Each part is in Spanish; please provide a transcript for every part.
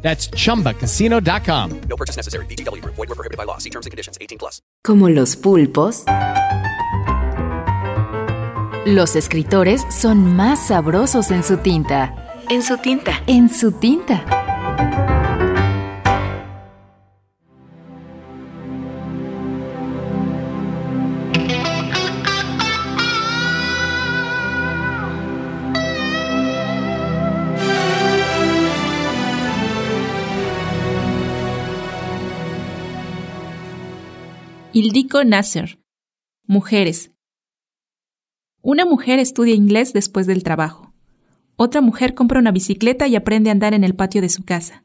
That's chumbacasino.com. No purchase necessary. BGW. Void were prohibited by law. See terms and conditions. 18 plus. Como los pulpos, los escritores son más sabrosos en su tinta. En su tinta. En su tinta. Ildiko Nasser. Mujeres. Una mujer estudia inglés después del trabajo. Otra mujer compra una bicicleta y aprende a andar en el patio de su casa.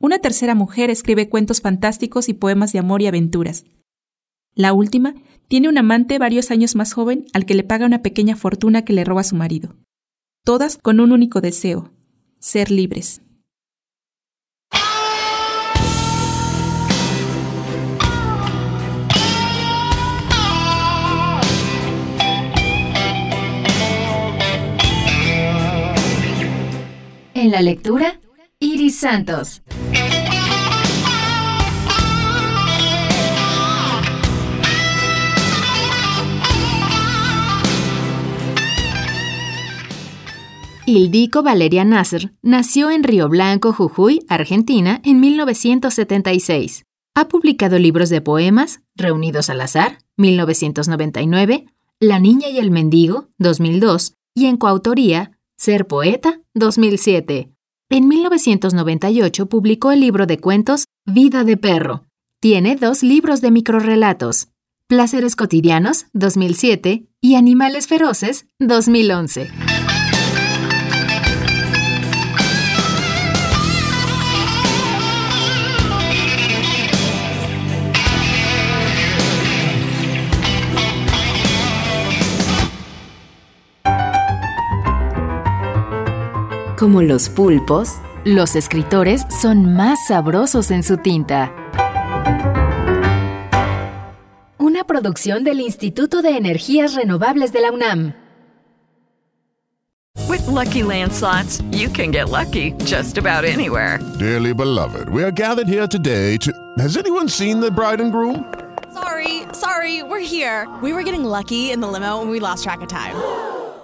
Una tercera mujer escribe cuentos fantásticos y poemas de amor y aventuras. La última tiene un amante varios años más joven al que le paga una pequeña fortuna que le roba su marido. Todas con un único deseo, ser libres. En la lectura, Iris Santos. Ildico Valeria Nasser nació en Río Blanco, Jujuy, Argentina, en 1976. Ha publicado libros de poemas, Reunidos al Azar, 1999, La Niña y el Mendigo, 2002, y en coautoría, Ser Poeta, 2007. En 1998 publicó el libro de cuentos Vida de Perro. Tiene dos libros de microrelatos, Placeres Cotidianos, 2007, y Animales Feroces, 2011. Como los pulpos, los escritores son más sabrosos en su tinta. Una producción del Instituto de Energías Renovables de la UNAM. With Lucky Land slots, you can get lucky just about anywhere. Dearly beloved, we are gathered here today to. Has anyone seen the bride and groom? Sorry, sorry, we're here. We were getting lucky in the limo and we lost track of time.